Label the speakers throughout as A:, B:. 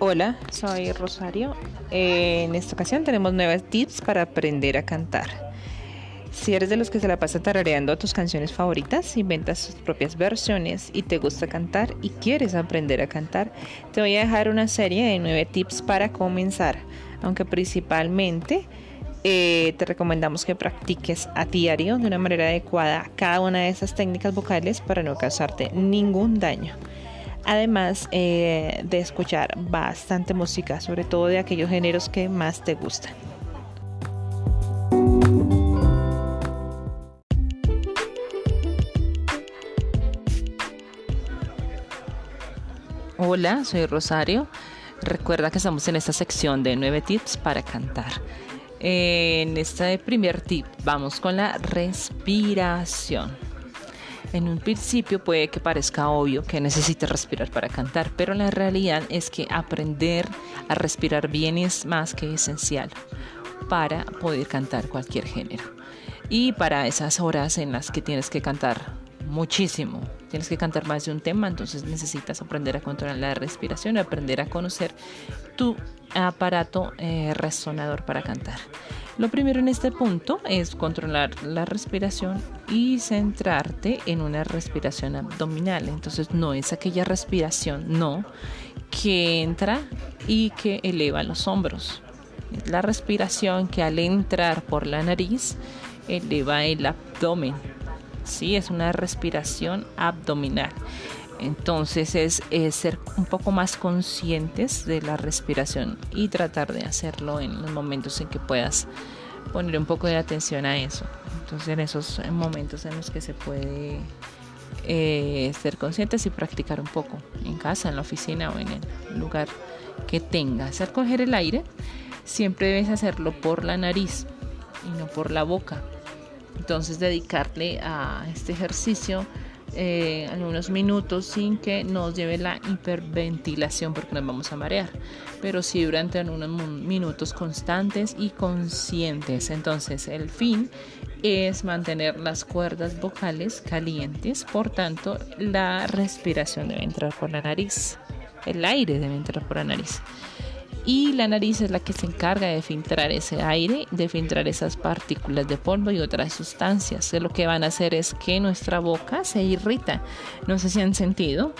A: Hola, soy Rosario. Eh, en esta ocasión tenemos nuevos tips para aprender a cantar. Si eres de los que se la pasa tarareando tus canciones favoritas, inventas tus propias versiones y te gusta cantar y quieres aprender a cantar, te voy a dejar una serie de nueve tips para comenzar, aunque principalmente eh, te recomendamos que practiques a diario de una manera adecuada cada una de esas técnicas vocales para no causarte ningún daño además eh, de escuchar bastante música, sobre todo de aquellos géneros que más te gustan. Hola, soy Rosario. Recuerda que estamos en esta sección de nueve tips para cantar. En este primer tip vamos con la respiración. En un principio puede que parezca obvio que necesites respirar para cantar, pero la realidad es que aprender a respirar bien es más que esencial para poder cantar cualquier género. Y para esas horas en las que tienes que cantar muchísimo, tienes que cantar más de un tema, entonces necesitas aprender a controlar la respiración, aprender a conocer tu aparato eh, resonador para cantar. Lo primero en este punto es controlar la respiración y centrarte en una respiración abdominal. Entonces no es aquella respiración, no, que entra y que eleva los hombros. La respiración que al entrar por la nariz eleva el abdomen. Sí, es una respiración abdominal. Entonces es, ser un poco más conscientes de la respiración y tratar de hacerlo en los momentos en que puedas poner un poco de atención a eso. Entonces en esos momentos en los que se puede eh, ser conscientes y practicar un poco en casa, en la oficina o en el lugar que tengas. Al coger el aire, siempre debes hacerlo por la nariz y no por la boca. Entonces dedicarle a este ejercicio eh, algunos minutos sin que nos lleve la hiperventilación porque nos vamos a marear, pero sí durante unos minutos constantes y conscientes. Entonces el fin es mantener las cuerdas vocales calientes, por tanto la respiración debe entrar por la nariz, el aire debe entrar por la nariz y la nariz es la que se encarga de filtrar ese aire, de filtrar esas partículas de polvo y otras sustancias. lo que van a hacer es que nuestra boca se irrita. No sé si han sentido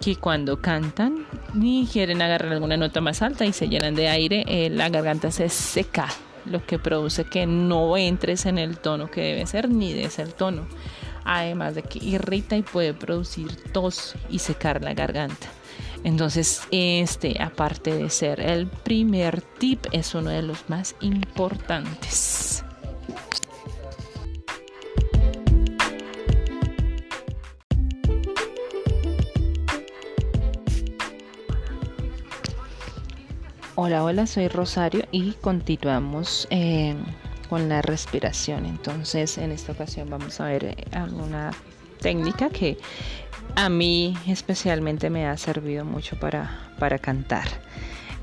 A: que cuando cantan ni quieren agarrar alguna nota más alta y se llenan de aire, eh, la garganta se seca, lo que produce que no entres en el tono que debe ser ni de ser tono. Además de que irrita y puede producir tos y secar la garganta. Entonces, este, aparte de ser el primer tip, es uno de los más importantes. Hola, hola, soy Rosario y continuamos eh, con la respiración. Entonces, en esta ocasión vamos a ver eh, alguna técnica que a mí especialmente me ha servido mucho para, para cantar.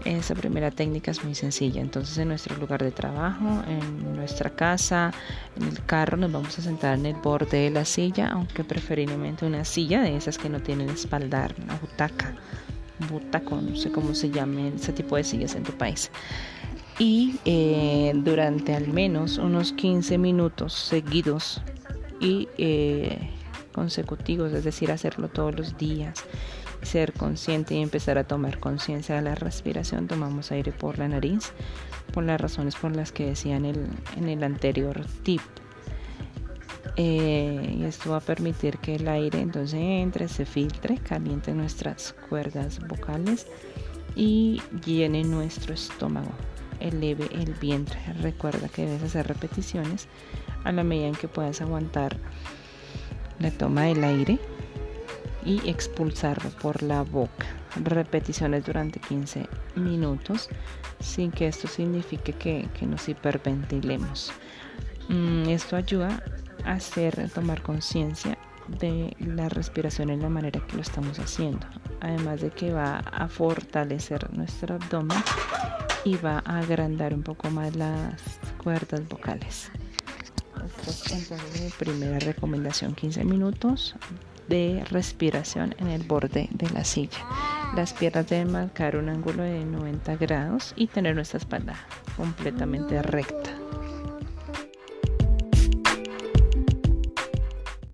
A: Esa primera técnica es muy sencilla. Entonces en nuestro lugar de trabajo, en nuestra casa, en el carro, nos vamos a sentar en el borde de la silla, aunque preferiblemente una silla de esas que no tienen espaldar, una butaca, butaco, no sé cómo se llame ese tipo de sillas en tu país. Y eh, durante al menos unos 15 minutos seguidos y eh, consecutivos, es decir, hacerlo todos los días, ser consciente y empezar a tomar conciencia de la respiración. Tomamos aire por la nariz, por las razones por las que decía en el, en el anterior tip. Eh, esto va a permitir que el aire entonces entre, se filtre, caliente nuestras cuerdas vocales y llene nuestro estómago, eleve el vientre. Recuerda que debes hacer repeticiones a la medida en que puedas aguantar la toma del aire y expulsarlo por la boca. Repeticiones durante 15 minutos sin que esto signifique que, nos hiperventilemos. Mm, esto ayuda a hacer tomar conciencia de la respiración en la manera que lo estamos haciendo. Además de que va a fortalecer nuestro abdomen y va a agrandar un poco más las cuerdas vocales. Entonces, mi primera recomendación, 15 minutos de respiración en el borde de la silla. Las piernas deben marcar un ángulo de 90 grados y tener nuestra espalda completamente recta.